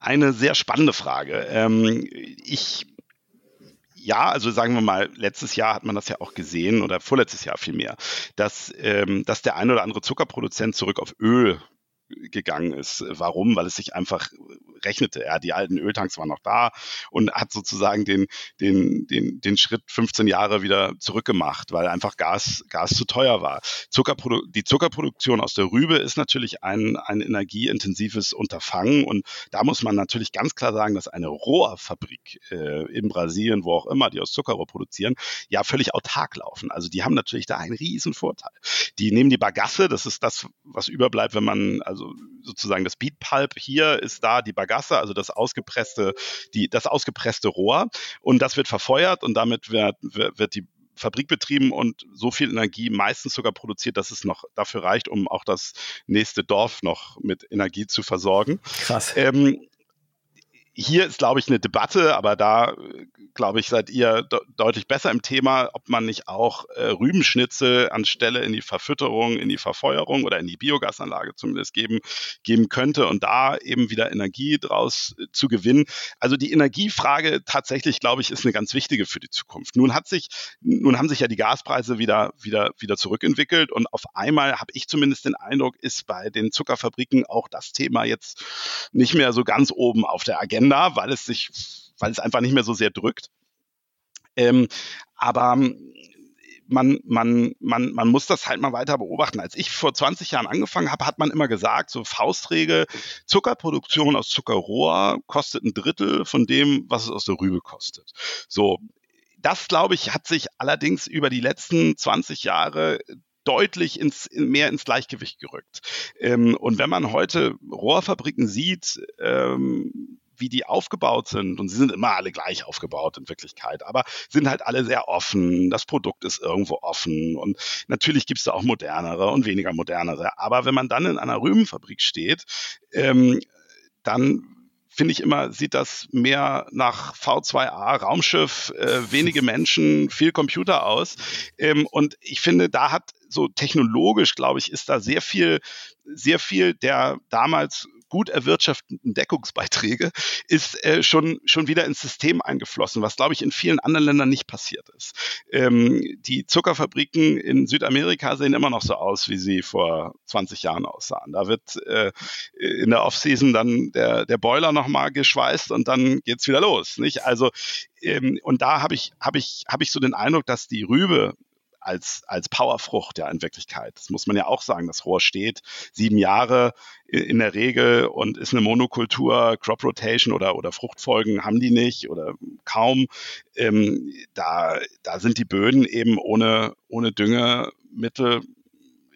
Eine sehr spannende Frage. Ähm, ich ja, also sagen wir mal, letztes Jahr hat man das ja auch gesehen oder vorletztes Jahr vielmehr, dass, ähm, dass der ein oder andere Zuckerproduzent zurück auf Öl gegangen ist. Warum? Weil es sich einfach rechnete. Ja, die alten Öltanks waren noch da und hat sozusagen den, den, den, den Schritt 15 Jahre wieder zurückgemacht, weil einfach Gas, Gas zu teuer war. Zuckerprodu die Zuckerproduktion aus der Rübe ist natürlich ein, ein energieintensives Unterfangen und da muss man natürlich ganz klar sagen, dass eine Rohrfabrik äh, in Brasilien, wo auch immer, die aus Zuckerrohr produzieren, ja völlig autark laufen. Also die haben natürlich da einen riesen Vorteil. Die nehmen die Bagasse, das ist das, was überbleibt, wenn man, also sozusagen das Beat Pulp hier ist da die Bagasse Gasse, also das ausgepresste, die, das ausgepresste Rohr. Und das wird verfeuert und damit wird, wird die Fabrik betrieben und so viel Energie meistens sogar produziert, dass es noch dafür reicht, um auch das nächste Dorf noch mit Energie zu versorgen. Krass. Ähm, hier ist, glaube ich, eine Debatte, aber da, glaube ich, seid ihr de deutlich besser im Thema, ob man nicht auch äh, Rübenschnitzel anstelle in die Verfütterung, in die Verfeuerung oder in die Biogasanlage zumindest geben, geben könnte und da eben wieder Energie draus äh, zu gewinnen. Also die Energiefrage tatsächlich, glaube ich, ist eine ganz wichtige für die Zukunft. Nun hat sich, nun haben sich ja die Gaspreise wieder, wieder, wieder zurückentwickelt und auf einmal habe ich zumindest den Eindruck, ist bei den Zuckerfabriken auch das Thema jetzt nicht mehr so ganz oben auf der Agenda Agenda, weil es sich, weil es einfach nicht mehr so sehr drückt. Ähm, aber man, man, man, man muss das halt mal weiter beobachten. Als ich vor 20 Jahren angefangen habe, hat man immer gesagt, so Faustregel, Zuckerproduktion aus Zuckerrohr kostet ein Drittel von dem, was es aus der Rübe kostet. So, das, glaube ich, hat sich allerdings über die letzten 20 Jahre deutlich ins, mehr ins Gleichgewicht gerückt. Ähm, und wenn man heute Rohrfabriken sieht, ähm, wie die aufgebaut sind. Und sie sind immer alle gleich aufgebaut in Wirklichkeit, aber sind halt alle sehr offen. Das Produkt ist irgendwo offen. Und natürlich gibt es da auch modernere und weniger modernere. Aber wenn man dann in einer Rübenfabrik steht, ähm, dann finde ich immer, sieht das mehr nach V2A, Raumschiff, äh, wenige Menschen, viel Computer aus. Ähm, und ich finde, da hat so technologisch, glaube ich, ist da sehr viel, sehr viel der damals gut erwirtschafteten Deckungsbeiträge ist äh, schon, schon wieder ins System eingeflossen, was, glaube ich, in vielen anderen Ländern nicht passiert ist. Ähm, die Zuckerfabriken in Südamerika sehen immer noch so aus, wie sie vor 20 Jahren aussahen. Da wird äh, in der Offseason dann der, der Boiler nochmal geschweißt und dann geht's wieder los. Nicht? Also ähm, und da habe ich, habe ich, habe ich so den Eindruck, dass die Rübe als, als Powerfrucht ja in Wirklichkeit. Das muss man ja auch sagen. Das Rohr steht sieben Jahre in der Regel und ist eine Monokultur, Crop Rotation oder, oder Fruchtfolgen haben die nicht oder kaum. Ähm, da, da sind die Böden eben ohne, ohne Düngemittel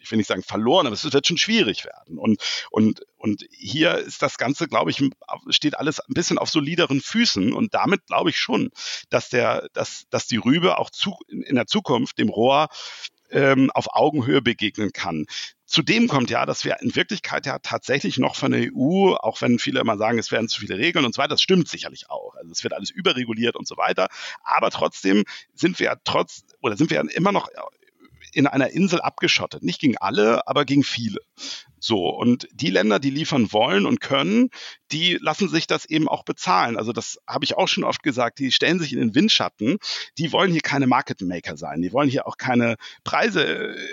ich will nicht sagen verloren, aber es wird schon schwierig werden. Und, und, und hier ist das Ganze, glaube ich, steht alles ein bisschen auf solideren Füßen. Und damit glaube ich schon, dass der, dass, dass die Rübe auch zu, in der Zukunft dem Rohr ähm, auf Augenhöhe begegnen kann. Zudem kommt ja, dass wir in Wirklichkeit ja tatsächlich noch von der EU, auch wenn viele immer sagen, es werden zu viele Regeln und so weiter, das stimmt sicherlich auch. Also es wird alles überreguliert und so weiter. Aber trotzdem sind wir ja trotz oder sind wir ja immer noch in einer Insel abgeschottet. Nicht gegen alle, aber gegen viele. So, und die Länder, die liefern wollen und können, die lassen sich das eben auch bezahlen. Also das habe ich auch schon oft gesagt, die stellen sich in den Windschatten, die wollen hier keine Market Maker sein, die wollen hier auch keine Preise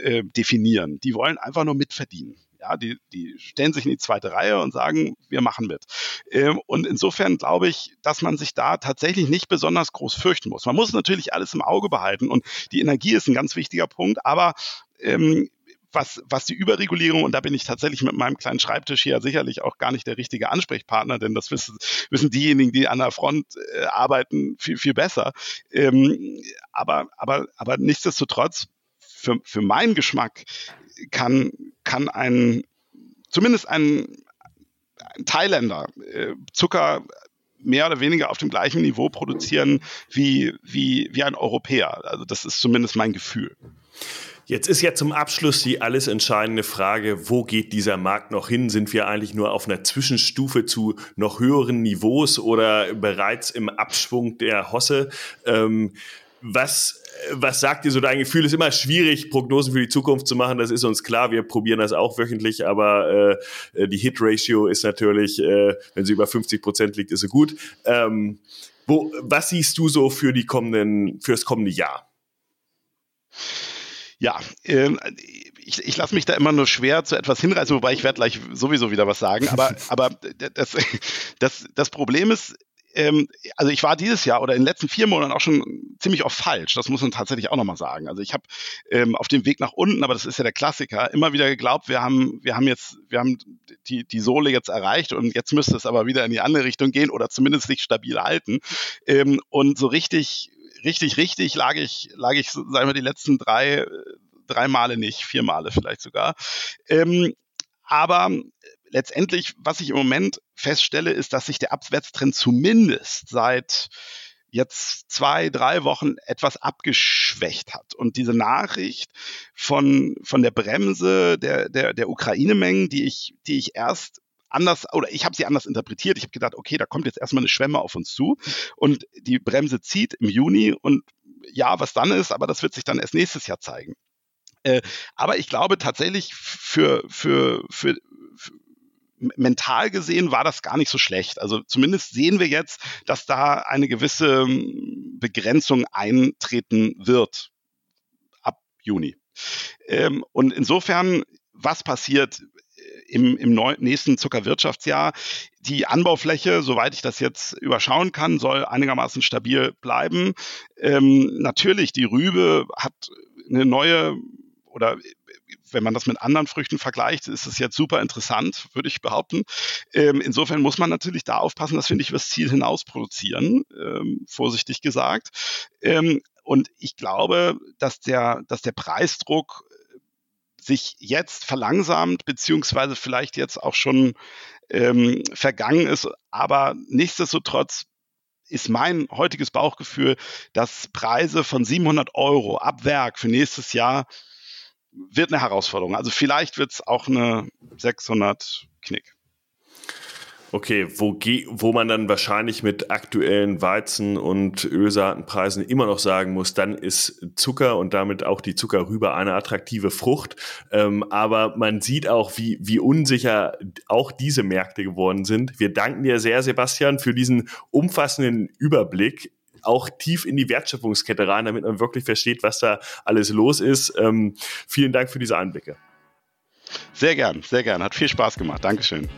äh, definieren, die wollen einfach nur mitverdienen. Ja, die, die stellen sich in die zweite Reihe und sagen, wir machen mit. Ähm, und insofern glaube ich, dass man sich da tatsächlich nicht besonders groß fürchten muss. Man muss natürlich alles im Auge behalten und die Energie ist ein ganz wichtiger Punkt, aber ähm, was, was die Überregulierung, und da bin ich tatsächlich mit meinem kleinen Schreibtisch hier sicherlich auch gar nicht der richtige Ansprechpartner, denn das wissen, wissen diejenigen, die an der Front äh, arbeiten, viel, viel besser. Ähm, aber, aber, aber nichtsdestotrotz, für, für meinen Geschmack kann, kann ein, zumindest ein, ein Thailänder äh, Zucker mehr oder weniger auf dem gleichen Niveau produzieren wie, wie, wie ein Europäer. Also das ist zumindest mein Gefühl. Jetzt ist ja zum Abschluss die alles entscheidende Frage, wo geht dieser Markt noch hin? Sind wir eigentlich nur auf einer Zwischenstufe zu noch höheren Niveaus oder bereits im Abschwung der Hosse? Ähm, was, was sagt dir so dein Gefühl? Es ist immer schwierig, Prognosen für die Zukunft zu machen. Das ist uns klar. Wir probieren das auch wöchentlich, aber äh, die Hit-Ratio ist natürlich, äh, wenn sie über 50 Prozent liegt, ist sie gut. Ähm, wo, was siehst du so für die kommenden, für das kommende Jahr? Ja, ähm, ich, ich lasse mich da immer nur schwer zu etwas hinreißen, wobei ich werde gleich sowieso wieder was sagen. Aber, aber das, das, das Problem ist, ähm, also ich war dieses Jahr oder in den letzten vier Monaten auch schon ziemlich oft falsch. Das muss man tatsächlich auch nochmal sagen. Also ich habe ähm, auf dem Weg nach unten, aber das ist ja der Klassiker, immer wieder geglaubt, wir haben, wir haben jetzt, wir haben die, die Sohle jetzt erreicht und jetzt müsste es aber wieder in die andere Richtung gehen oder zumindest sich stabil halten. Ähm, und so richtig, richtig, richtig lag ich, lag ich, sagen wir, die letzten drei, drei Male nicht, vier Male vielleicht sogar. Ähm, aber letztendlich, was ich im Moment feststelle, ist, dass sich der Abwärtstrend zumindest seit jetzt zwei, drei Wochen etwas abgeschwächt hat. Und diese Nachricht von, von der Bremse der, der, der Ukraine-Mengen, die ich, die ich erst anders oder ich habe sie anders interpretiert. Ich habe gedacht, okay, da kommt jetzt erstmal eine Schwemme auf uns zu und die Bremse zieht im Juni und ja, was dann ist, aber das wird sich dann erst nächstes Jahr zeigen. Äh, aber ich glaube tatsächlich für, für, für, für mental gesehen war das gar nicht so schlecht. Also zumindest sehen wir jetzt, dass da eine gewisse Begrenzung eintreten wird ab Juni. Ähm, und insofern, was passiert äh, im, im nächsten Zuckerwirtschaftsjahr? Die Anbaufläche, soweit ich das jetzt überschauen kann, soll einigermaßen stabil bleiben. Ähm, natürlich, die Rübe hat eine neue oder wenn man das mit anderen Früchten vergleicht, ist es jetzt super interessant, würde ich behaupten. Ähm, insofern muss man natürlich da aufpassen, dass wir nicht übers Ziel hinaus produzieren, ähm, vorsichtig gesagt. Ähm, und ich glaube, dass der, dass der Preisdruck sich jetzt verlangsamt, beziehungsweise vielleicht jetzt auch schon ähm, vergangen ist. Aber nichtsdestotrotz ist mein heutiges Bauchgefühl, dass Preise von 700 Euro ab Werk für nächstes Jahr wird eine Herausforderung. Also vielleicht wird es auch eine 600 Knick. Okay, wo, wo man dann wahrscheinlich mit aktuellen Weizen- und Ölsaatenpreisen immer noch sagen muss, dann ist Zucker und damit auch die Zuckerrübe eine attraktive Frucht. Ähm, aber man sieht auch, wie, wie unsicher auch diese Märkte geworden sind. Wir danken dir sehr, Sebastian, für diesen umfassenden Überblick auch tief in die Wertschöpfungskette rein, damit man wirklich versteht, was da alles los ist. Ähm, vielen Dank für diese Einblicke. Sehr gern, sehr gern. Hat viel Spaß gemacht. Dankeschön.